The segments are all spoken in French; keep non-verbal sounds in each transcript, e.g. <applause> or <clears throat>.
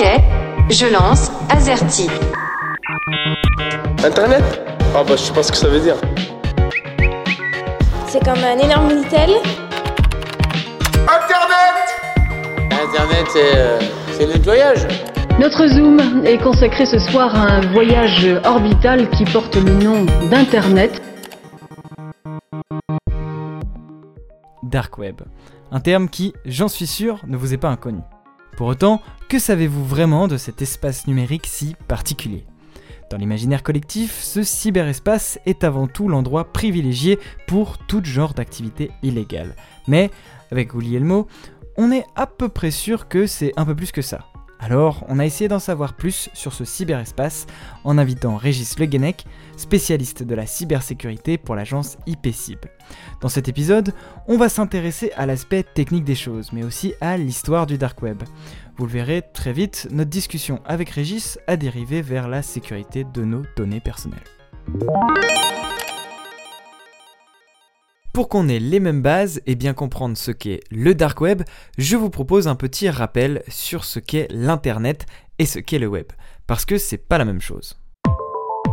Ok, je lance Azerty. Internet? Ah bah je sais pas ce que ça veut dire. C'est comme un énorme Minitel. Internet Internet, c'est euh, c'est le nettoyage. Notre Zoom est consacré ce soir à un voyage orbital qui porte le nom d'Internet. Dark Web. Un terme qui, j'en suis sûr, ne vous est pas inconnu. Pour autant, que savez-vous vraiment de cet espace numérique si particulier? Dans l'imaginaire collectif, ce cyberespace est avant tout l'endroit privilégié pour tout genre d'activités illégales. Mais, avec Guglielmo, on est à peu près sûr que c'est un peu plus que ça. Alors, on a essayé d'en savoir plus sur ce cyberespace en invitant Régis Le Guenec, spécialiste de la cybersécurité pour l'agence IPCIB. Dans cet épisode, on va s'intéresser à l'aspect technique des choses, mais aussi à l'histoire du dark web. Vous le verrez très vite, notre discussion avec Régis a dérivé vers la sécurité de nos données personnelles. Pour qu'on ait les mêmes bases et bien comprendre ce qu'est le dark web, je vous propose un petit rappel sur ce qu'est l'internet et ce qu'est le web, parce que c'est pas la même chose.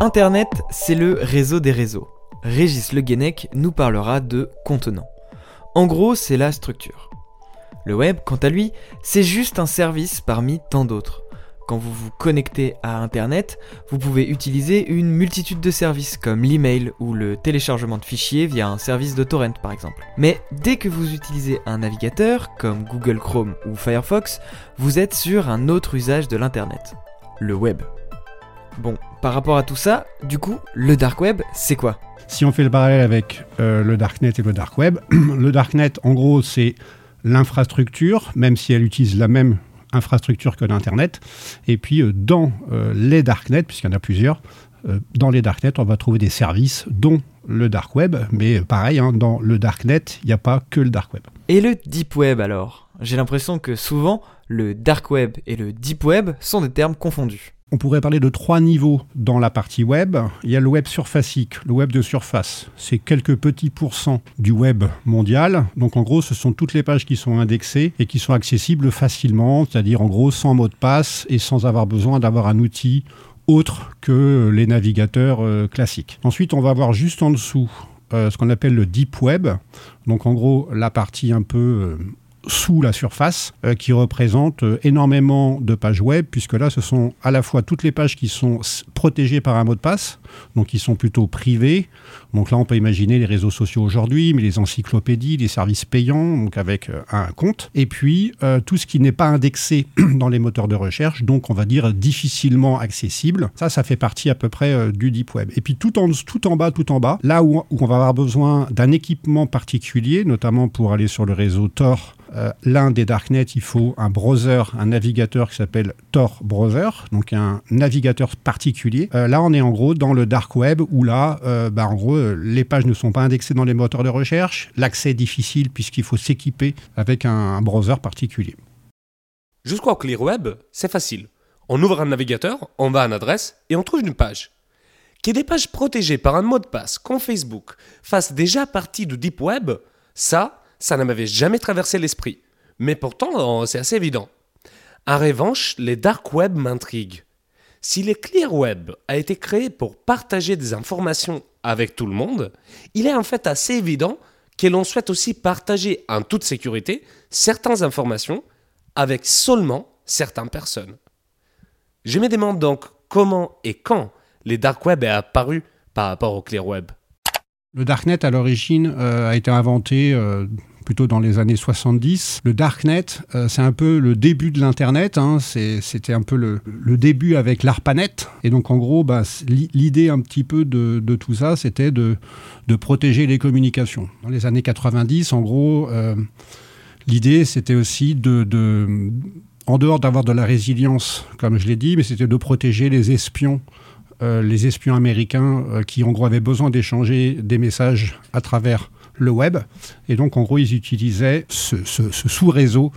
Internet, c'est le réseau des réseaux. Régis Le Guenec nous parlera de contenant. En gros, c'est la structure. Le web, quant à lui, c'est juste un service parmi tant d'autres. Quand vous vous connectez à Internet, vous pouvez utiliser une multitude de services comme l'email ou le téléchargement de fichiers via un service de torrent par exemple. Mais dès que vous utilisez un navigateur comme Google Chrome ou Firefox, vous êtes sur un autre usage de l'Internet, le web. Bon, par rapport à tout ça, du coup, le dark web, c'est quoi? Si on fait le parallèle avec euh, le darknet et le dark web, <clears throat> le darknet, en gros, c'est l'infrastructure, même si elle utilise la même infrastructure que l'Internet. Et puis, euh, dans euh, les darknets, puisqu'il y en a plusieurs, euh, dans les darknets, on va trouver des services, dont le dark web. Mais pareil, hein, dans le darknet, il n'y a pas que le dark web. Et le deep web alors? J'ai l'impression que souvent, le dark web et le deep web sont des termes confondus. On pourrait parler de trois niveaux dans la partie web. Il y a le web surfacique, le web de surface. C'est quelques petits pourcents du web mondial. Donc en gros, ce sont toutes les pages qui sont indexées et qui sont accessibles facilement, c'est-à-dire en gros sans mot de passe et sans avoir besoin d'avoir un outil autre que les navigateurs euh, classiques. Ensuite, on va avoir juste en dessous euh, ce qu'on appelle le deep web. Donc en gros, la partie un peu euh, sous la surface, euh, qui représente euh, énormément de pages web, puisque là, ce sont à la fois toutes les pages qui sont protégées par un mot de passe, donc qui sont plutôt privées. Donc là, on peut imaginer les réseaux sociaux aujourd'hui, mais les encyclopédies, les services payants, donc avec euh, un compte. Et puis, euh, tout ce qui n'est pas indexé <clears throat> dans les moteurs de recherche, donc on va dire difficilement accessible. Ça, ça fait partie à peu près euh, du deep web. Et puis, tout en, tout en bas, tout en bas, là où, où on va avoir besoin d'un équipement particulier, notamment pour aller sur le réseau Tor, euh, l'un des darknets, il faut un browser, un navigateur qui s'appelle Tor Browser, donc un navigateur particulier. Euh, là, on est en gros dans le dark web où là, euh, bah, en gros, les pages ne sont pas indexées dans les moteurs de recherche, l'accès est difficile puisqu'il faut s'équiper avec un, un browser particulier. Jusqu'au clear web, c'est facile. On ouvre un navigateur, on va à une adresse et on trouve une page. Que des pages protégées par un mot de passe comme Facebook fassent déjà partie du deep web, ça, ça ne m'avait jamais traversé l'esprit. Mais pourtant, euh, c'est assez évident. En revanche, les dark web m'intriguent. Si le clear web a été créé pour partager des informations avec tout le monde, il est en fait assez évident que l'on souhaite aussi partager en toute sécurité certaines informations avec seulement certaines personnes. Je me demande donc comment et quand les dark web est apparu par rapport au clear web. Le darknet, à l'origine, euh, a été inventé euh, plutôt dans les années 70. Le darknet, euh, c'est un peu le début de l'Internet. hein. C'était un peu le, début avec l'ARPANET. Et donc, en gros, bah, l'idée un petit peu de, tout ça, c'était de, protéger les communications. Dans les années 90, en gros, l'idée, c'était aussi de... en dehors d'avoir de la résilience, comme je l'ai dit, mais c'était de protéger les espions les espions américains euh, qui en gros avaient besoin d'échanger des messages à travers le web. Et donc en gros ils utilisaient ce, sous-réseau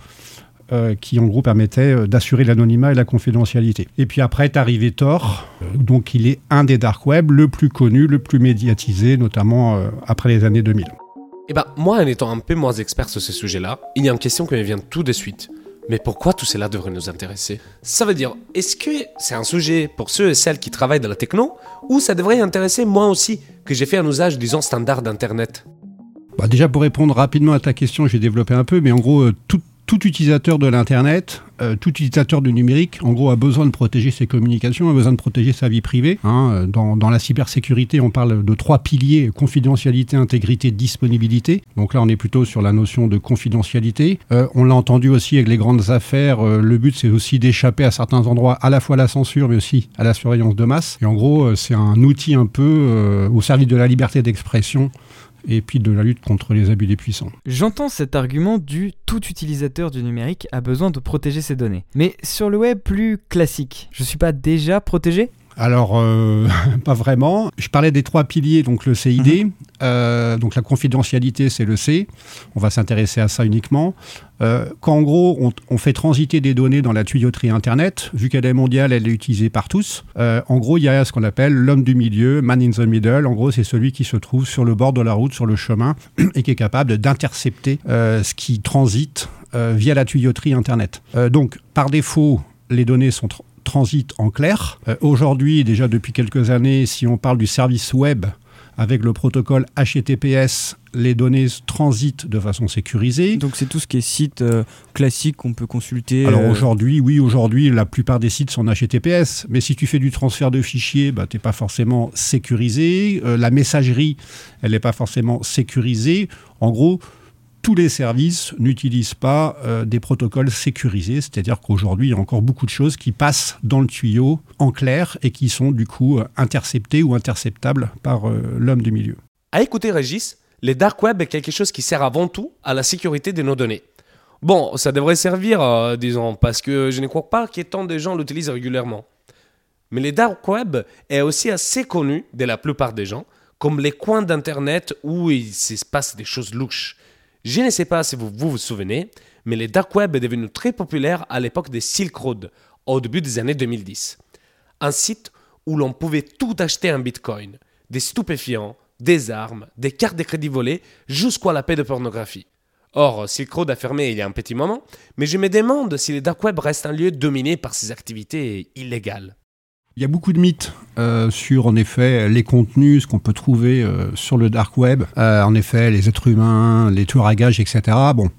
euh, qui en gros permettait euh, d'assurer l'anonymat et la confidentialité. Et puis après est arrivé euh, donc il est un des dark web le plus connu, le plus médiatisé, notamment euh, après les années 2000. Eh ben, moi, en étant un peu moins expert sur ce sujet-là, il y a une question qui me vient tout de suite. Mais pourquoi tout cela devrait nous intéresser? Ça veut dire, est-ce que c'est un sujet pour ceux et celles qui travaillent dans la techno, ou ça devrait intéresser moi aussi, que j'ai fait un usage, disons, standard d'Internet? Bah déjà pour répondre rapidement à ta question, j'ai développé un peu, mais en gros, euh, tout, utilisateur de l'Internet, euh, tout utilisateur du numérique, en gros, a besoin de protéger ses communications, a besoin de protéger sa vie privée. Hein. Dans, dans, la cybersécurité, on parle de trois piliers confidentialité, intégrité, disponibilité. Donc là, on est plutôt sur la notion de confidentialité. Euh, on l'a entendu aussi avec les grandes affaires. Euh, le but, c'est aussi d'échapper à certains endroits, à la fois à la censure, mais aussi à la surveillance de masse. Et en gros, c'est un outil un peu au service de la liberté d'expression et puis de la lutte contre les abus des puissants. J'entends cet argument du tout utilisateur du numérique a besoin de protéger ses données. Mais sur le web plus classique, je suis pas déjà protégé? Alors, euh, <laughs> pas vraiment. Je parlais des trois piliers, donc le CID, mmh. euh, donc la confidentialité, c'est le C. On va s'intéresser à ça uniquement. Euh, quand en gros, on, on, fait transiter des données dans la tuyauterie Internet, vu qu'elle est mondiale, elle est utilisée par tous. En gros, il y a ce qu'on appelle l'homme du milieu, man in the middle. En gros, c'est celui qui se trouve sur le bord de la route, sur le chemin, <clears throat> et qui est capable d'intercepter ce qui transite via la tuyauterie Internet. Donc, par défaut, les données sont transitent en clair. Euh, Aujourd'hui, déjà depuis quelques années, si on parle du service web, avec le protocole HTTPS, les données transitent de façon sécurisée. Donc c'est tout ce qui est site euh, classique qu'on peut consulter. Alors euh... aujourd'hui, oui, aujourd'hui, la plupart des sites sont HTTPS, mais si tu fais du transfert de fichiers, bah, tu n'es pas forcément sécurisé. Euh, la messagerie, elle n'est pas forcément sécurisée. En gros, tous les services n'utilisent pas euh, des protocoles sécurisés, c'est-à-dire qu'aujourd'hui, il y a encore beaucoup de choses qui passent dans le tuyau en clair et qui sont du coup euh, interceptées ou interceptables par euh, l'homme du milieu. À écouter Régis, le dark web est quelque chose qui sert avant tout à la sécurité de nos données. Bon, ça devrait servir, disons, parce que je ne crois pas ait tant de gens l'utilisent régulièrement. Mais le dark web est aussi assez connu de la plupart des gens comme les coins d'Internet où il se passe des choses louches. Je ne sais pas si vous vous, souvenez, mais le dark web est devenu très populaire à l'époque des Silk Road, au début des années 2010. Un site où l'on pouvait tout acheter en bitcoin, des stupéfiants, des armes, des cartes de crédit volées, jusqu'à la paix de pornographie. Or, Silk Road a fermé il y a un petit moment, mais je me demande si le dark web reste un lieu dominé par ces activités illégales. Il y a beaucoup de mythes euh, sur, en effet, les contenus, ce qu'on peut trouver euh, sur le dark web. Euh, en effet, les êtres humains, les tueurs à gages, etc. Bon.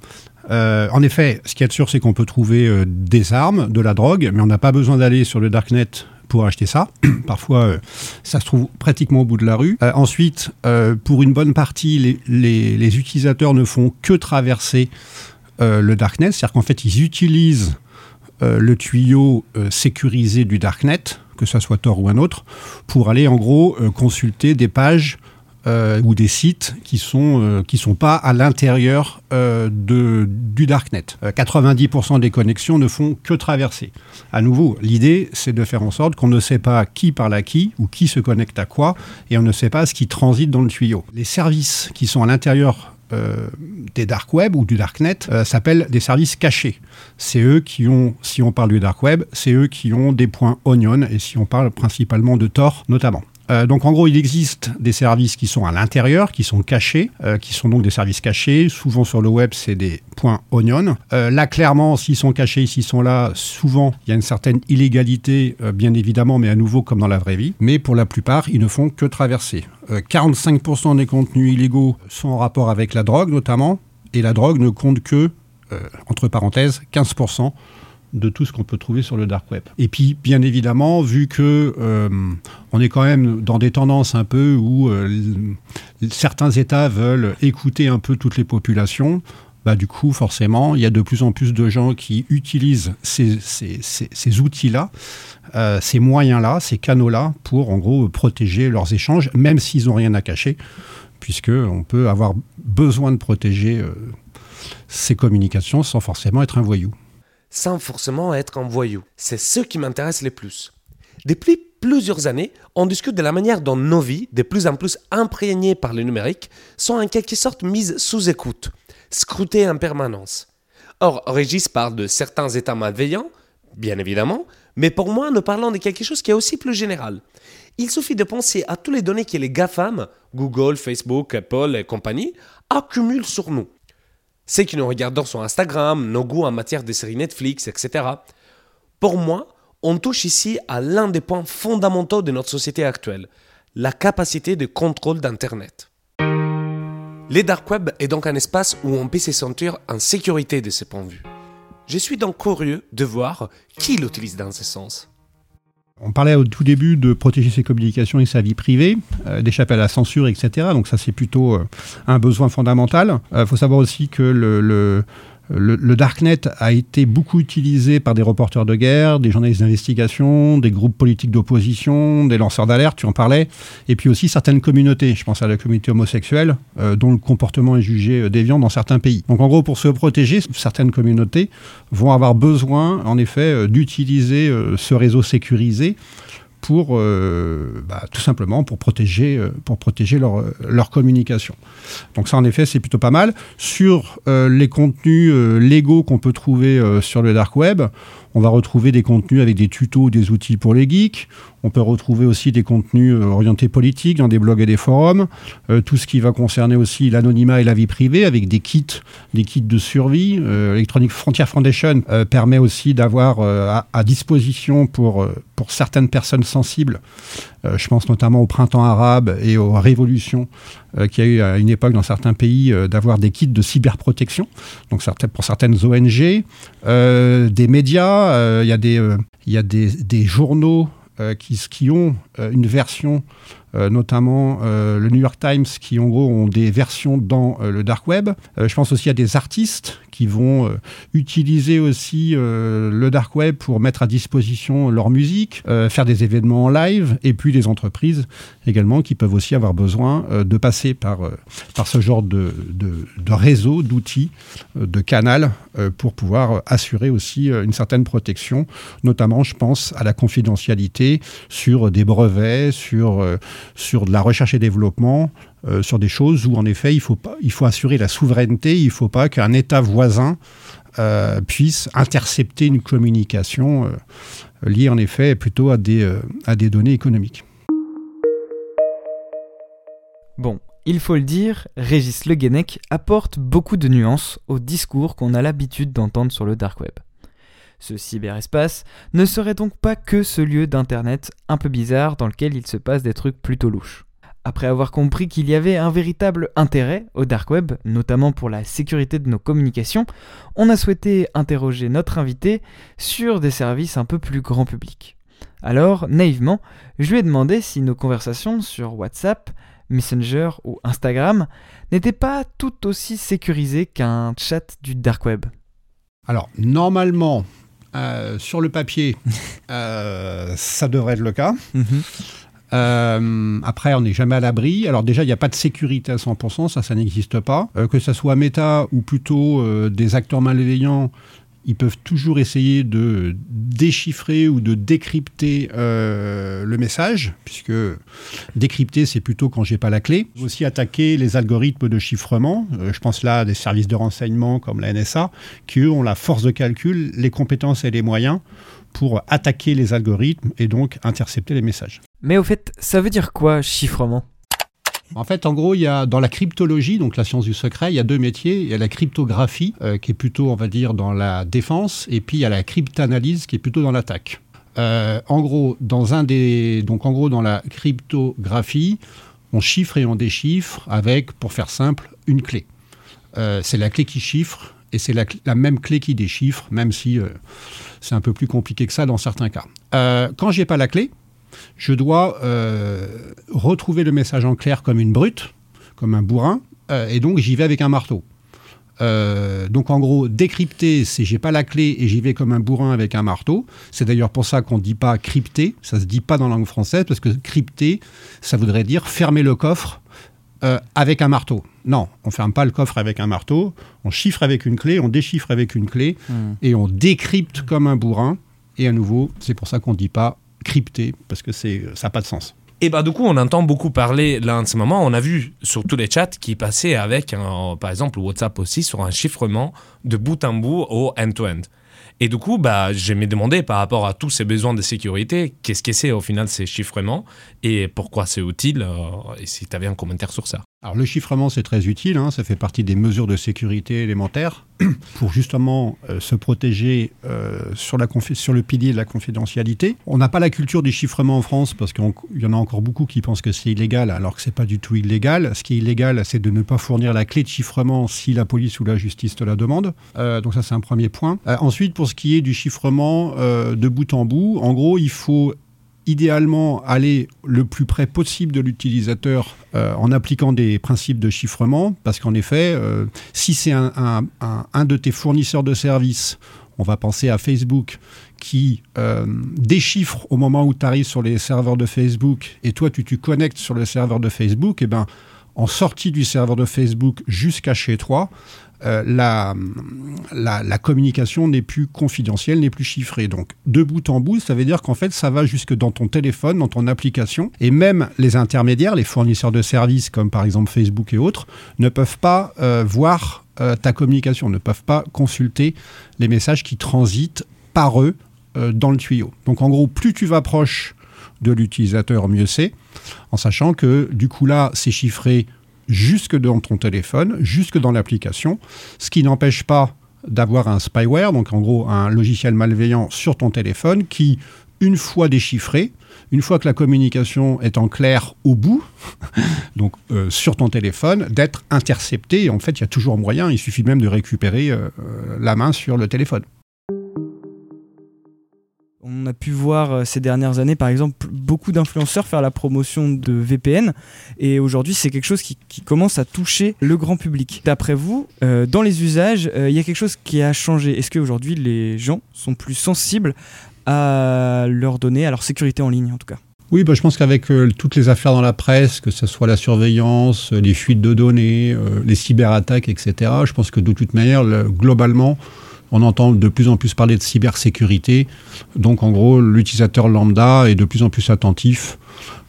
Euh, en effet, ce qu'il y a de sûr, c'est qu'on peut trouver euh, des armes, de la drogue, mais on n'a pas besoin d'aller sur le darknet pour acheter ça. <clears throat> Parfois, euh, ça se trouve pratiquement au bout de la rue. ensuite, pour une bonne partie, les, les, les, utilisateurs ne font que traverser le darknet, c'est-à-dire qu'en fait, ils utilisent le tuyau sécurisé du darknet que ce soit Tor ou un autre, pour aller en gros euh, consulter des pages euh, ou des sites qui sont euh, sont pas à l'intérieur euh, de du darknet. 90% des connexions ne font que traverser. À nouveau, l'idée c'est de faire en sorte qu'on ne sait pas qui parle à qui ou qui se connecte à quoi et on ne sait pas ce qui transite dans le tuyau. Les services qui sont à l'intérieur euh, des dark web ou du darknet euh, s'appellent des services cachés. C'est eux qui ont, si on parle du dark web, c'est eux qui ont des points onion et si on parle principalement de Tor notamment. Euh, donc en gros, il existe des services qui sont à l'intérieur, qui sont cachés, euh, qui sont donc des services cachés. Souvent sur le web, c'est des points onion. Euh, là, clairement, s'ils sont cachés, s'ils sont là, souvent, il y a une certaine illégalité, bien évidemment, mais à nouveau comme dans la vraie vie. Mais pour la plupart, ils ne font que traverser. 45% des contenus illégaux sont en rapport avec la drogue, notamment, et la drogue ne compte que, entre parenthèses, 15% de tout ce qu'on peut trouver sur le dark web. Et puis, bien évidemment, vu que euh, on est quand même dans des tendances un peu où euh, certains États veulent écouter un peu toutes les populations, bah, du coup, forcément, il y a de plus en plus de gens qui utilisent ces, outils-là, euh, ces moyens-là, ces canaux-là, pour en gros protéger leurs échanges, même s'ils n'ont rien à cacher, puisqu'on peut avoir besoin de protéger ces communications sans forcément être un voyou sans forcément être un voyou. C'est ce qui m'intéresse le plus. Depuis plusieurs années, on discute de la manière dont nos vies, de plus en plus imprégnées par le numérique, sont en quelque sorte mises sous écoute, scrutées en permanence. Or, Régis parle de certains états malveillants, bien évidemment, mais pour moi, nous parlons de quelque chose qui est aussi plus général. Il suffit de penser à toutes les données que les GAFAM, Google, Facebook, Apple et compagnie, accumulent sur nous. Ce que nous regardons sur Instagram, nos goûts en matière de séries Netflix, etc. Pour moi, on touche ici à l'un des points fondamentaux de notre société actuelle, la capacité de contrôle d'Internet. Le dark web est donc un espace où on peut se sentir en sécurité de ce point de vue. Je suis donc curieux de voir qui l'utilise dans ce sens. On parlait au tout début de protéger ses communications et sa vie privée, euh, d'échapper à la censure, etc. Donc ça, c'est plutôt euh, un besoin fondamental. Il faut savoir aussi que le, le, Darknet a été beaucoup utilisé par des reporters de guerre, des journalistes d'investigation, des groupes politiques d'opposition, des lanceurs d'alerte, tu en parlais, et puis aussi certaines communautés. Je pense à la communauté homosexuelle, euh, dont le comportement est jugé déviant dans certains pays. Donc en gros, pour se protéger, certaines communautés vont avoir besoin, en effet, d'utiliser ce réseau sécurisé pour euh, bah, tout simplement pour protéger, euh, pour protéger leur, leur, communication. Donc ça en effet c'est plutôt pas mal. Sur euh, les contenus légaux qu'on peut trouver sur le dark web, on va retrouver des contenus avec des tutos, des outils pour les geeks. On peut retrouver aussi des contenus orientés politiques dans des blogs et des forums. tout ce qui va concerner aussi l'anonymat et la vie privée avec des kits, des kits de survie. Electronic Frontier Foundation permet aussi d'avoir à, disposition pour certaines personnes sensibles, je pense notamment au printemps arabe et aux révolutions qu'il y a eu à une époque dans certains pays euh, d'avoir des kits de cyberprotection. Donc pour certaines ONG, euh, des médias, il y a des, journaux qui, qui, ont une version, euh, notamment euh, le New York Times, qui en gros ont des versions dans euh, le dark web. je pense aussi à des artistes qui vont utiliser aussi le dark web pour mettre à disposition leur musique, faire des événements en live, et puis des entreprises également qui peuvent aussi avoir besoin de passer par, par ce genre de, de, réseau, d'outils, de canal pour pouvoir assurer aussi une certaine protection, notamment je pense à la confidentialité sur des brevets, sur, euh, sur de la recherche et développement, euh, sur des choses où en effet il faut, assurer la souveraineté, il ne faut pas qu'un État voisin euh, puisse intercepter une communication euh, liée en effet plutôt à des, à des données économiques. Bon, il faut le dire, Régis Le Guenec apporte beaucoup de nuances au discours qu'on a l'habitude d'entendre sur le dark web. Ce cyberespace ne serait donc pas que ce lieu d'internet un peu bizarre dans lequel il se passe des trucs plutôt louches. Après avoir compris qu'il y avait un véritable intérêt au dark web, notamment pour la sécurité de nos communications, on a souhaité interroger notre invité sur des services un peu plus grand public. Alors, naïvement, je lui ai demandé si nos conversations sur WhatsApp, Messenger ou Instagram n'étaient pas tout aussi sécurisées qu'un chat du dark web. Alors, normalement, euh, sur le papier, <laughs> euh, ça devrait être le cas. Euh, après, on n'est jamais à l'abri. Alors déjà, il n'y a pas de sécurité à 100%, ça, ça n'existe pas. Euh, que ce soit Meta ou plutôt euh, des acteurs malveillants, ils peuvent toujours essayer de déchiffrer ou de décrypter euh, le message, puisque décrypter, c'est plutôt quand j'ai pas la clé. Aussi attaquer les algorithmes de chiffrement. Euh, je pense là à des services de renseignement comme la NSA, qui eux ont la force de calcul, les compétences et les moyens pour attaquer les algorithmes et donc intercepter les messages. Mais au fait, ça veut dire quoi chiffrement? En fait, en gros, il y a dans la cryptologie, donc la science du secret, il y a deux métiers. Il y a la cryptographie, euh, qui est plutôt, on va dire, dans la défense, et puis il y a la cryptanalyse, qui est plutôt dans l'attaque. Euh, en gros, dans un des, donc en gros, dans la cryptographie, on chiffre et on déchiffre avec, pour faire simple, une clé. Euh, c'est la clé qui chiffre et c'est la, la, même clé qui déchiffre, même si c'est un peu plus compliqué que ça dans certains cas. Quand j'ai pas la clé, je dois euh, retrouver le message en clair comme une brute, comme un bourrin, euh, et donc j'y vais avec un marteau. Euh, donc en gros, décrypter, c'est j'ai pas la clé et j'y vais comme un bourrin avec un marteau. C'est d'ailleurs pour ça qu'on ne dit pas crypter, ça se dit pas dans la langue française, parce que crypter, ça voudrait dire fermer le coffre euh, avec un marteau. Non, on ferme pas le coffre avec un marteau, on chiffre avec une clé, on déchiffre avec une clé, mmh. et on décrypte comme un bourrin. Et à nouveau, c'est pour ça qu'on ne dit pas crypté parce que c'est ça n'a pas de sens. Et bah du coup, on entend beaucoup parler là en ce moment. On a vu sur tous les chats qui passaient avec, un, par exemple, WhatsApp aussi sur un chiffrement de bout en bout au end-to-end. -end. Et du coup, bah, je me demandé par rapport à tous ces besoins de sécurité, qu'est-ce que c'est au final ces chiffrements et pourquoi c'est utile. Euh, et si tu avais un commentaire sur ça. Alors le chiffrement c'est très utile, hein, ça fait partie des mesures de sécurité élémentaires <clears throat> pour justement euh, se protéger euh, sur, le pilier de la confidentialité. On n'a pas la culture du chiffrement en France parce qu'il y en a encore beaucoup qui pensent que c'est illégal alors que c'est pas du tout illégal. Ce qui est illégal c'est de ne pas fournir la clé de chiffrement si la police ou la justice te la demande. Euh, donc ça c'est un premier point. ensuite pour ce qui est du chiffrement de bout en bout, en gros il faut idéalement aller le plus près possible de l'utilisateur euh, en appliquant des principes de chiffrement, parce qu'en effet, euh, si c'est un, de tes fournisseurs de services, on va penser à Facebook, qui euh, déchiffre au moment où tu arrives sur les serveurs de Facebook, et toi tu te connectes sur le serveur de Facebook, et eh ben en sortie du serveur de Facebook jusqu'à chez toi, euh, la, communication n'est plus confidentielle, n'est plus chiffrée. Donc, de bout en bout, ça veut dire qu'en fait, ça va jusque dans ton téléphone, dans ton application. Et même les intermédiaires, les fournisseurs de services, comme par exemple Facebook et autres, ne peuvent pas euh, voir euh, ta communication, ne peuvent pas consulter les messages qui transitent par eux dans le tuyau. Donc, en gros, plus tu vas proche de l'utilisateur, mieux c'est, en sachant que du coup là, c'est chiffré jusque dans ton téléphone, jusque dans l'application, ce qui n'empêche pas d'avoir un spyware, donc en gros un logiciel malveillant sur ton téléphone qui, une fois déchiffré, une fois que la communication est en clair au bout, <laughs> donc euh, sur ton téléphone, d'être intercepté. en fait, il y a toujours moyen, il suffit même de récupérer euh, la main sur le téléphone. On a pu voir euh, ces dernières années, par exemple, beaucoup d'influenceurs faire la promotion de VPN. Et aujourd'hui, c'est quelque chose qui, commence à toucher le grand public. D'après vous, euh, dans les usages, euh, il y a quelque chose qui a changé. Est-ce qu'aujourd'hui, les gens sont plus sensibles à leurs données, à leur sécurité en ligne, en tout cas? Oui, bah, je pense qu'avec toutes les affaires dans la presse, que ce soit la surveillance, les fuites de données, les cyberattaques, etc., je pense que de toute manière, globalement, on entend de plus en plus parler de cybersécurité. Donc en gros, l'utilisateur lambda est de plus en plus attentif.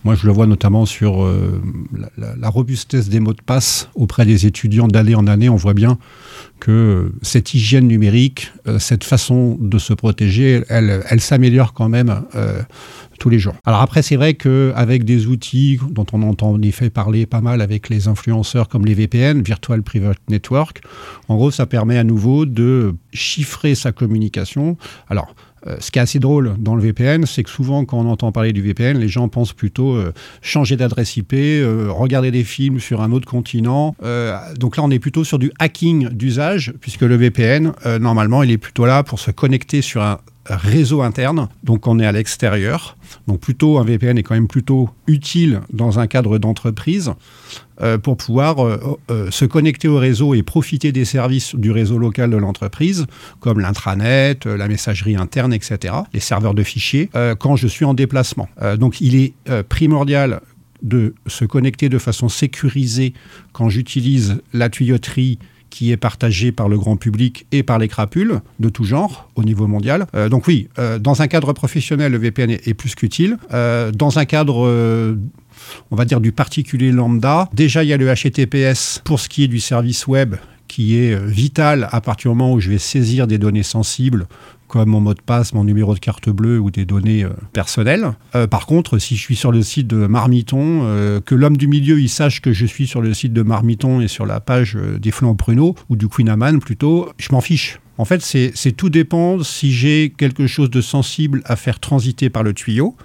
Moi, je le vois notamment sur euh, la, robustesse des mots de passe auprès des étudiants d'année en année. On voit bien que cette hygiène numérique, euh, cette façon de se protéger, elle, elle s'améliore quand même euh, tous les jours. Alors après, c'est vrai qu'avec des outils dont on entend en effet parler pas mal avec les influenceurs comme les VPN, Virtual Private Network, en gros, ça permet à nouveau de chiffrer sa communication. Alors, euh, ce qui est assez drôle dans le VPN, c'est que souvent, quand on entend parler du VPN, les gens pensent plutôt euh, changer d'adresse IP, euh, regarder des films sur un autre continent. donc là, on est plutôt sur du hacking d'usage, puisque le VPN, normalement, il est plutôt là pour se connecter sur un réseau interne, donc on est à l'extérieur. Donc plutôt un VPN est quand même plutôt utile dans un cadre d'entreprise euh, pour pouvoir euh, euh, se connecter au réseau et profiter des services du réseau local de l'entreprise, comme l'intranet, la messagerie interne, etc., les serveurs de fichiers, quand je suis en déplacement. donc il est primordial de se connecter de façon sécurisée quand j'utilise la tuyauterie qui est partagé par le grand public et par les crapules de tout genre au niveau mondial. Euh, donc oui, euh, dans un cadre professionnel, le VPN est, plus qu'utile. Euh, dans un cadre on va dire du particulier lambda. Déjà, il y a le HTTPS pour ce qui est du service web qui est vital à partir du moment où je vais saisir des données sensibles mon mot de passe, mon numéro de carte bleue ou des données euh, personnelles. Euh, par contre, si je suis sur le site de Marmiton, euh, que l'homme du milieu il sache que je suis sur le site de Marmiton et sur la page des flancs pruneaux ou du Queen Amman plutôt, je m'en fiche. En fait, c'est tout dépend si j'ai quelque chose de sensible à faire transiter par le tuyau.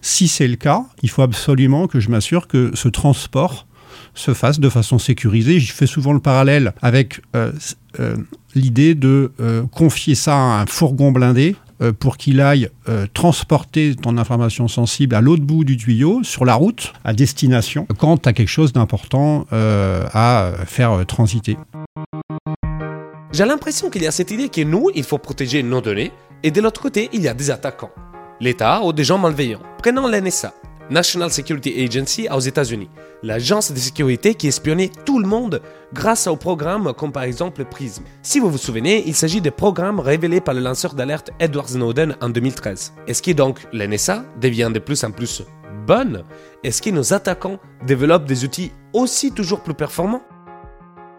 Si c'est le cas, il faut absolument que je m'assure que ce transport se fasse de façon sécurisée. Je fais souvent le parallèle avec l'idée de euh, confier ça à un fourgon blindé pour qu'il aille transporter ton information sensible à l'autre bout du tuyau, sur la route, à destination, quand tu as quelque chose d'important à faire transiter. J'ai l'impression qu'il y a cette idée que nous, il faut protéger nos données, et de l'autre côté, il y a des attaquants. L'État ou des gens malveillants. Prenons l'NSA. National Security Agency aux États-Unis, l'agence de sécurité qui espionnait tout le monde grâce aux programmes comme par exemple PRISM. Si vous vous souvenez, il s'agit des programmes révélés par le lanceur d'alerte Edward Snowden en 2013. Est-ce que donc l'NSA devient de plus en plus bonne? Est-ce que nos attaquants développent des outils aussi toujours plus performants?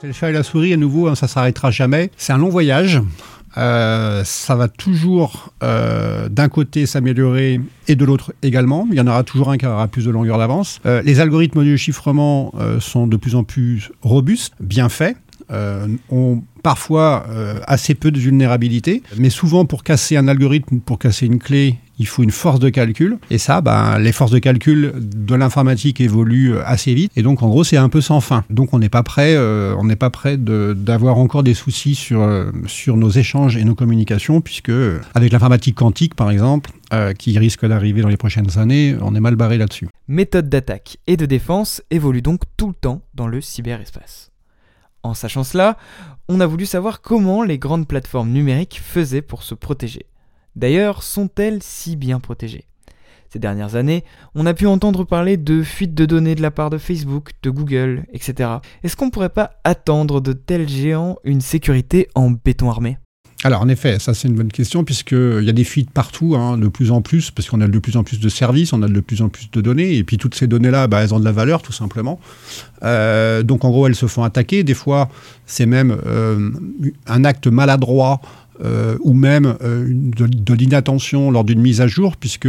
C'est le chat et la souris, à nouveau, hein, ça s'arrêtera jamais. C'est un long voyage. Euh, ça va toujours euh, d'un côté s'améliorer et de l'autre également. Il y en aura toujours un qui aura plus de longueur d'avance. Euh, les algorithmes de chiffrement euh, sont de plus en plus robustes, bien faits. Euh, ont parfois euh, assez peu de vulnérabilité, mais souvent pour casser un algorithme, pour casser une clé, il faut une force de calcul. Et ça, ben, les forces de calcul de l'informatique évoluent euh, assez vite. Et donc, en gros, c'est un peu sans fin. Donc, on n'est pas prêt, euh, on n'est pas prêt d'avoir encore des soucis sur, euh, sur nos échanges et nos communications, puisque euh, avec l'informatique quantique, par exemple, euh, qui risque d'arriver dans les prochaines années, on est mal barré là-dessus. Méthodes d'attaque et de défense évoluent donc tout le temps dans le cyberespace. En sachant cela, on a voulu savoir comment les grandes plateformes numériques faisaient pour se protéger. D'ailleurs, sont-elles si bien protégées? Ces dernières années, on a pu entendre parler de fuites de données de la part de Facebook, de Google, etc. Est-ce qu'on ne pourrait pas attendre de tels géants une sécurité en béton armé? Alors en effet, ça c'est une bonne question puisqu'il y a des fuites partout, hein, de plus en plus, parce qu'on a de plus en plus de services, on a de plus en plus de données, et puis toutes ces données-là, bah, elles ont de la valeur tout simplement. Euh, donc en gros, elles se font attaquer. Des fois, c'est même euh, un acte maladroit. Euh, ou même euh, de, l'inattention lors d'une mise à jour, puisque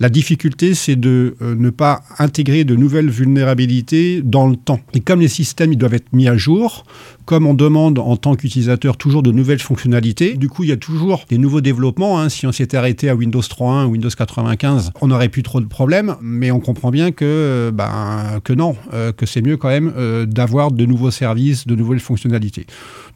la difficulté, c'est de euh, ne pas intégrer de nouvelles vulnérabilités dans le temps. Et comme les systèmes ils doivent être mis à jour, comme on demande en tant qu'utilisateur toujours de nouvelles fonctionnalités, du coup, il y a toujours des nouveaux développement. hein. Si on s'était arrêté à Windows 3.1 ou Windows 95, on n'aurait plus trop de problèmes, mais on comprend bien que, ben, que non, que c'est mieux quand même d'avoir de nouveaux services, de nouvelles fonctionnalités.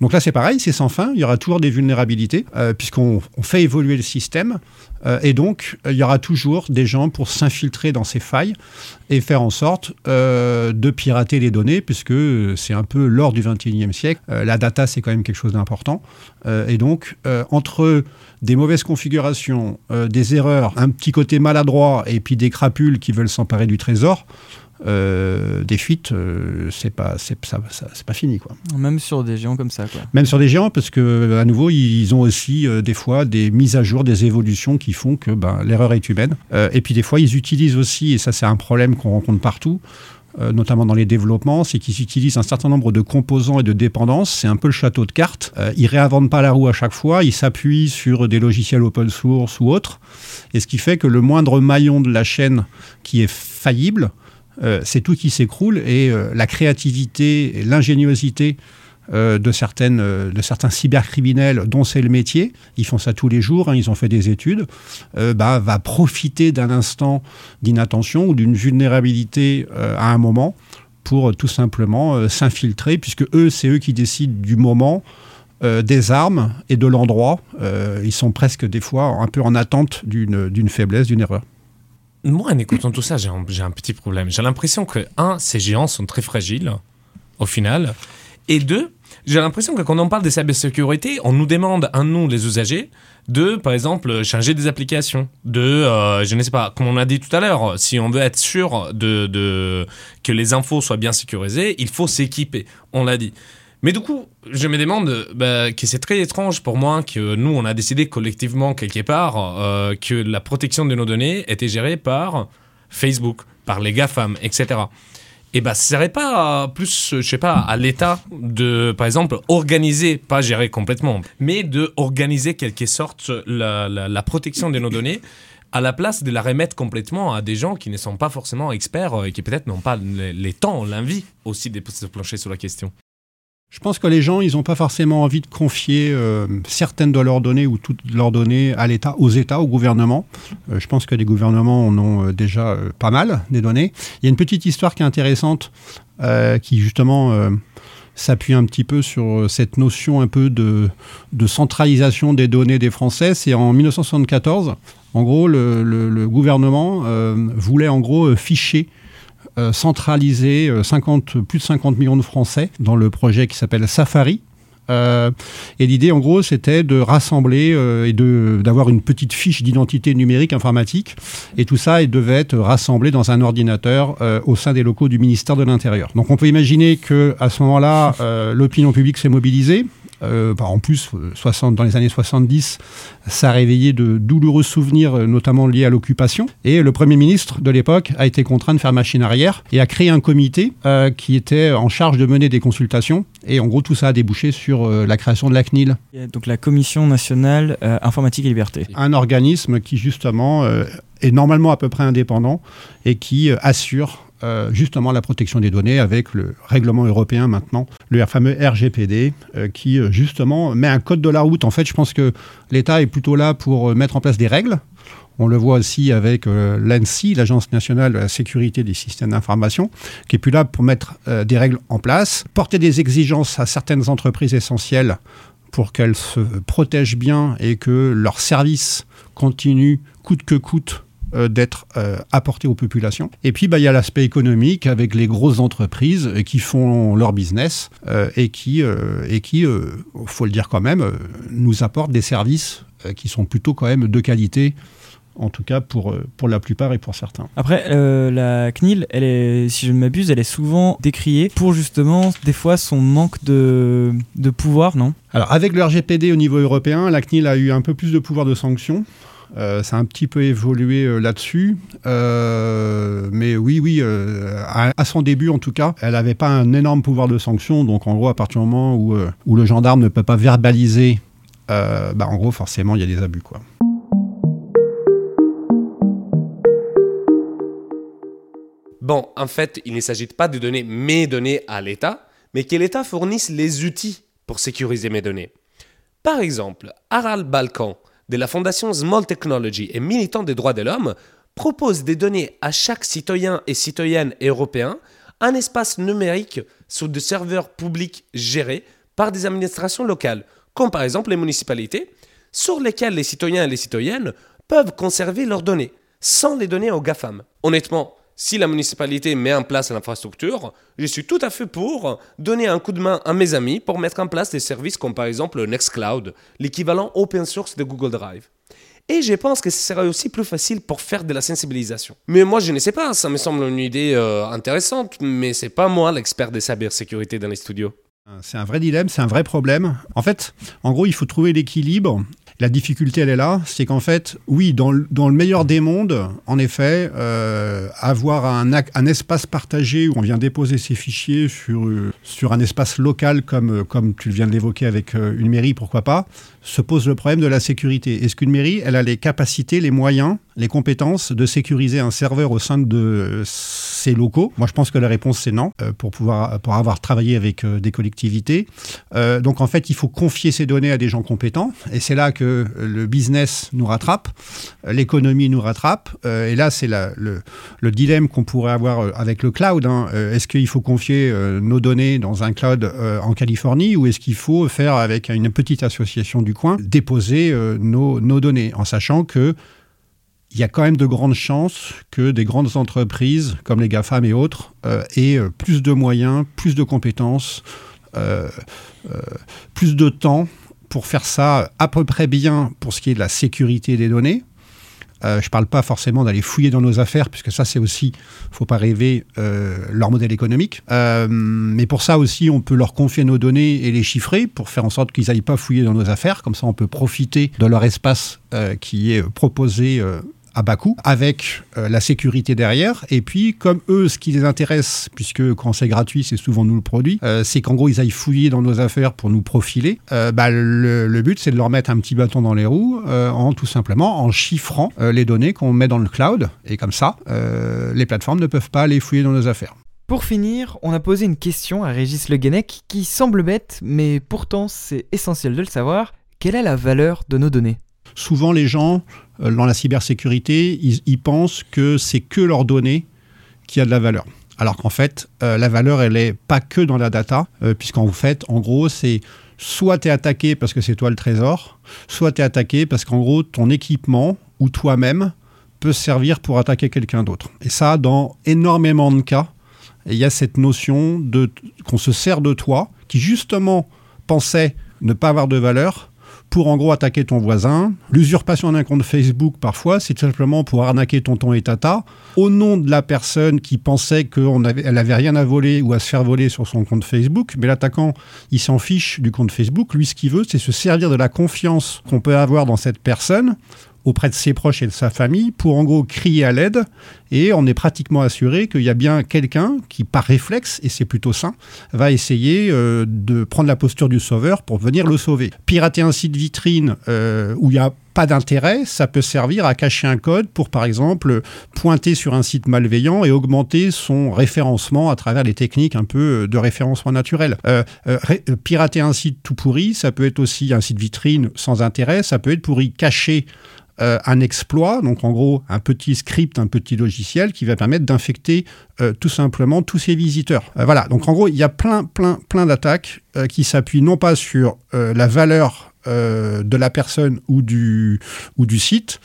Donc là, c'est pareil, c'est sans fin. Il y aura toujours des vulnérabilités, euh, puisqu'on on fait évoluer le système. Euh, et donc, euh, il y aura toujours des gens pour s'infiltrer dans ces failles et faire en sorte de pirater les données, puisque c'est un peu l'or du 21e siècle. La data, c'est quand même quelque chose d'important. Et donc, entre des mauvaises configurations, des erreurs, un petit côté maladroit, et puis des crapules qui veulent s'emparer du trésor, euh, des fuites, euh, c'est pas, c'est, ça- ça- c'est pas fini, quoi. Même sur des géants comme ça, quoi. Même sur des géants, parce que à nouveau, ils ont aussi euh, des fois des mises à jour, des évolutions qui font que ben, l'erreur est humaine. Euh, et puis des fois, ils utilisent aussi, et ça c'est un problème qu'on rencontre partout, notamment dans les développements, c'est qu'ils utilisent un certain nombre de composants et de dépendances. C'est un peu le château de cartes. Euh, ils réinventent pas la roue à chaque fois. Ils s'appuient sur des logiciels open source ou autres. Et ce qui fait que le moindre maillon de la chaîne qui est faillible, euh, c'est tout qui s'écroule et euh, la créativité et l'ingéniosité euh, de, certaines, de certains cybercriminels dont c'est le métier, ils font ça tous les jours, hein, ils ont fait des études, bah, va profiter d'un instant d'inattention ou d'une vulnérabilité à un moment pour tout simplement s'infiltrer, puisque eux, c'est eux qui décident du moment, des armes et de l'endroit. Ils sont presque des fois un peu en attente d'une faiblesse, d'une erreur. Moi, en écoutant tout ça, j'ai un, petit problème. J'ai l'impression que, un, ces géants sont très fragiles, au final. Et deux, j'ai l'impression que quand on parle de cybersécurité, on nous demande, à nous, les usagers, de, par exemple, changer des applications. De, euh, je ne sais pas, comme on a dit tout à l'heure, si on veut être sûr de, que les infos soient bien sécurisées, il faut s'équiper. On l'a dit. Mais du coup, je me demande bah, que c'est très étrange pour moi que nous, on a décidé collectivement, quelque part, euh, que la protection de nos données était gérée par Facebook, par les GAFAM, etc. Et bah, ce serait pas plus, je sais pas, à l'État de, par exemple, organiser, pas gérer complètement, mais de organiser quelque sorte la protection de nos données à la place de la remettre complètement à des gens qui ne sont pas forcément experts euh, et qui peut-être n'ont pas les, les temps, l'envie aussi de se plancher sur la question. Je pense que les gens, ils n'ont pas forcément envie de confier euh, certaines de leurs données ou toutes leurs données à l'État, aux États, au gouvernement. Euh, je pense que les gouvernements en ont euh, déjà pas mal des données. Il y a une petite histoire qui est intéressante, qui justement s'appuie un petit peu sur cette notion un peu de, centralisation des données des Français. C'est en 1974. En gros, le, gouvernement voulait en gros ficher centraliser euh, 50, plus de 50 millions de Français dans le projet qui s'appelle Safari. Euh, et l'idée, en gros, c'était de rassembler euh, et de- d'avoir une petite fiche d'identité numérique informatique. Et tout ça, il devait être rassemblé dans un ordinateur euh, au sein des locaux du ministère de l'Intérieur. Donc, on peut imaginer que à ce moment-là, euh, l'opinion publique s'est mobilisée. Euh, bah, en plus, 60, dans les années 70, ça a réveillé de douloureux souvenirs, euh, notamment liés à l'occupation. Et le Premier ministre de l'époque a été contraint de faire machine arrière et a créé un comité euh, qui était en charge de mener des consultations. Et en gros, tout ça a débouché sur euh, la création de la CNIL, Donc la Commission nationale euh, informatique et liberté. un organisme qui justement euh, est normalement à peu près indépendant et qui euh, assure euh, justement la protection des données avec le règlement européen maintenant, le fameux RGPD, euh, qui euh, justement met un code de la route. En fait, je pense que l'État est plutôt là pour mettre en place des règles. On le voit aussi avec euh, l'ANSI, l'Agence nationale de la sécurité des systèmes d'information, qui est plus là pour mettre des règles en place, porter des exigences à certaines entreprises essentielles pour qu'elles se protègent bien et que leurs services continuent coûte que coûte d'être euh, apportés aux populations. Et puis, bah, il y a l'aspect économique avec les grosses entreprises euh, qui font leur business euh, et qui, euh, et qui euh, faut le dire quand même, euh, nous apportent des services euh, qui sont plutôt quand même de qualité, en tout cas pour, euh, pour la plupart et pour certains. Après, euh, la CNIL, elle est, si je ne m'abuse, elle est souvent décriée pour justement, des fois, son manque de, de pouvoir, non? Alors, avec le RGPD au niveau européen, la CNIL a eu un peu plus de pouvoir de sanction. Euh, ça a un petit peu évolué euh, là-dessus. Euh, mais oui, oui, à, son début en tout cas, elle n'avait pas un énorme pouvoir de sanction. Donc en gros, à partir du moment où, où le gendarme ne peut pas verbaliser, bah, en gros, forcément, il y a des abus. Quoi. Bon, en fait, il ne s'agit pas de donner mes données à l'État, mais que l'État fournisse les outils pour sécuriser mes données. Par exemple, Harald Balkan, de la fondation Small Technology et militant des droits de l'homme, propose de donner à chaque citoyen et citoyenne européen un espace numérique sur des serveurs publics gérés par des administrations locales, comme par exemple les municipalités, sur lesquels les citoyens et les citoyennes peuvent conserver leurs données, sans les donner aux GAFAM. Honnêtement, si la municipalité met en place l'infrastructure, je suis tout à fait pour donner un coup de main à mes amis pour mettre en place des services comme par exemple Nextcloud, l'équivalent open source de Google Drive. Et je pense que ce serait aussi plus facile pour faire de la sensibilisation. Mais moi, je ne sais pas, ça me semble une idée euh, intéressante, mais c'est pas moi l'expert de cybersécurité dans les studios. C'est un vrai dilemme, c'est un vrai problème. En fait, en gros, il faut trouver l'équilibre. La difficulté, elle est là, c'est qu'en fait, oui, dans le, meilleur des mondes, en effet, euh, avoir un, ac- un espace partagé où on vient déposer ses fichiers sur, euh, un espace local comme, euh, comme tu viens de l'évoquer avec une mairie, pourquoi pas, se pose le problème de la sécurité. Est-ce qu'une mairie, elle a les capacités, les moyens, les compétences de sécuriser un serveur au sein de euh, ses locaux Moi, je pense que la réponse, c'est non, euh, pour, pouvoir, pour avoir travaillé avec euh, des collectivités. Donc, en fait, il faut confier ces données à des gens compétents. Et c'est là que le business nous rattrape, l'économie nous rattrape. Et là, c'est le, le dilemme qu'on pourrait avoir avec le cloud. hein. Est-ce qu'il faut confier nos données dans un cloud en Californie ou est-ce qu'il faut faire avec une petite association du coin, déposer nos données, en sachant que il y a quand même de grandes chances que des grandes entreprises comme les GAFAM et autres euh, aient euh, plus de moyens, plus de compétences, euh, plus de temps pour faire ça à peu près bien pour ce qui est de la sécurité des données. Je ne parle pas forcément d'aller fouiller dans nos affaires, puisque ça, c'est aussi, faut pas rêver, leur modèle économique. Mais pour ça aussi, on peut leur confier nos données et les chiffrer pour faire en sorte qu'ils n'aillent pas fouiller dans nos affaires. Comme ça, on peut profiter de leur espace qui est proposé à bas coût, avec euh, la sécurité derrière. Et puis, comme eux, ce qui les intéresse, puisque quand c'est gratuit, c'est souvent nous le produit, euh, c'est qu'en gros, ils aillent fouiller dans nos affaires pour nous profiler. Euh, bah, le, le but, c'est de leur mettre un petit bâton dans les roues, en tout simplement en chiffrant les données qu'on met dans le cloud. Et comme ça, les plateformes ne peuvent pas aller fouiller dans nos affaires. Pour finir, on a posé une question à Régis Le Guenec qui semble bête, mais pourtant c'est essentiel de le savoir. Quelle est la valeur de nos données? Souvent, les gens, euh, dans la cybersécurité, ils, pensent que c'est que leurs données qui a de la valeur. Alors qu'en fait, euh, la valeur, elle n'est pas que dans la data, euh, puisqu'en fait, en gros, c'est soit tu es attaqué parce que c'est toi le trésor, soit tu es attaqué parce qu'en gros, ton équipement ou toi-même peut servir pour attaquer quelqu'un d'autre. Et ça, dans énormément de cas, il y a cette notion qu'on se sert de toi, qui justement pensait ne pas avoir de valeur, pour en gros attaquer ton voisin. L'usurpation d'un compte Facebook, parfois, c'est simplement pour arnaquer tonton et tata au nom de la personne qui pensait qu'elle avait, elle avait rien à voler ou à se faire voler sur son compte Facebook. Mais l'attaquant, il s'en fiche du compte Facebook. Lui, ce qu'il veut, c'est se servir de la confiance qu'on peut avoir dans cette personne auprès de ses proches et de sa famille pour en gros crier à l'aide et on est pratiquement assuré qu'il y a bien quelqu'un qui par réflexe, et c'est plutôt sain, va essayer euh, de prendre la posture du sauveur pour venir le sauver. Pirater un site vitrine euh, où il n'y a pas d'intérêt, ça peut servir à cacher un code pour, par exemple, pointer sur un site malveillant et augmenter son référencement à travers les techniques un peu de référencement naturel. Euh, pirater un site tout pourri, ça peut être aussi un site vitrine sans intérêt, ça peut être pour y cacher euh, un exploit, donc en gros un petit script, un petit logiciel qui va permettre d'infecter euh, tout simplement tous ces visiteurs. Euh, voilà, donc en gros il y a plein, plein, plein d'attaques qui s'appuient non pas sur la valeur euh, de la personne ou du, ou du site,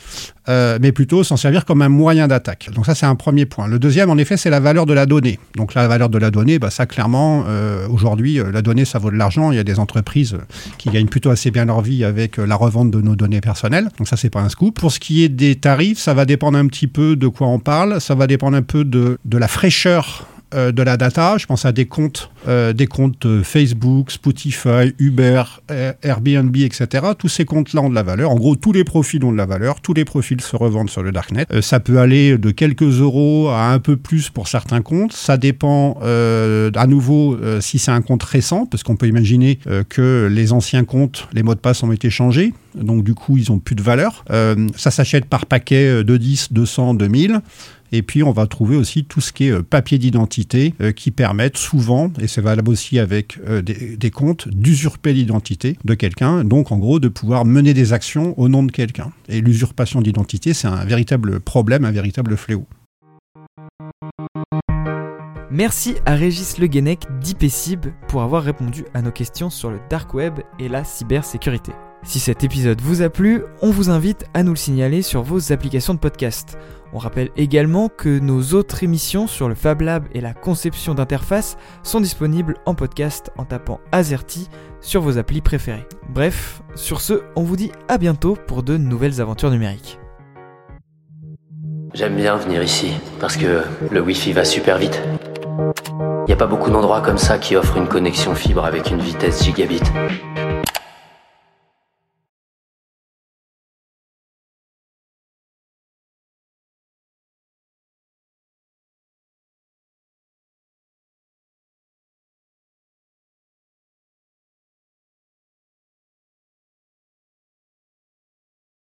euh, mais plutôt s'en servir comme un moyen d'attaque. Donc ça, c'est un premier point. Le deuxième, en effet, c'est la valeur de la donnée. Donc la valeur de la donnée, bah, ça, clairement, euh, aujourd'hui, la donnée, ça vaut de l'argent. Il y a des entreprises qui gagnent plutôt assez bien leur vie avec la revente de nos données personnelles. Donc ça, c'est pas un scoop. Pour ce qui est des tarifs, ça va dépendre un petit peu de quoi on parle. Ça va dépendre un peu de, de la fraîcheur euh, de la data. Je pense à des comptes, euh, des comptes euh, Facebook, Spotify, Uber, Airbnb, etc. Tous ces comptes-là ont de la valeur. En gros, tous les profils ont de la valeur. Tous les profils se revendent sur le darknet. ça peut aller de quelques euros à un peu plus pour certains comptes. Ça dépend à nouveau si c'est un compte récent, parce qu'on peut imaginer que les anciens comptes, les mots de passe ont été changés. Donc du coup, ils ont plus de valeur. ça s'achète par paquet de 10, 200, 2000. Et puis, on va trouver aussi tout ce qui est euh, papier d'identité euh, qui permettent souvent, et c'est valable aussi avec euh, des, comptes, d'usurper l'identité de quelqu'un. Donc, en gros, de pouvoir mener des actions au nom de quelqu'un. Et l'usurpation d'identité, c'est un véritable problème, un véritable fléau. Merci à Régis Le Guenec d'IPCIB pour avoir répondu à nos questions sur le dark web et la cybersécurité. Si cet épisode vous a plu, on vous invite à nous le signaler sur vos applications de podcast. On rappelle également que nos autres émissions sur le Fab Lab et la conception d'interface sont disponibles en podcast en tapant Azerty sur vos applis préférées. Bref, sur ce, on vous dit à bientôt pour de nouvelles aventures numériques. J'aime bien venir ici parce que le Wi-Fi va super vite. Il n'y a pas beaucoup d'endroits comme ça qui offrent une connexion fibre avec une vitesse gigabit.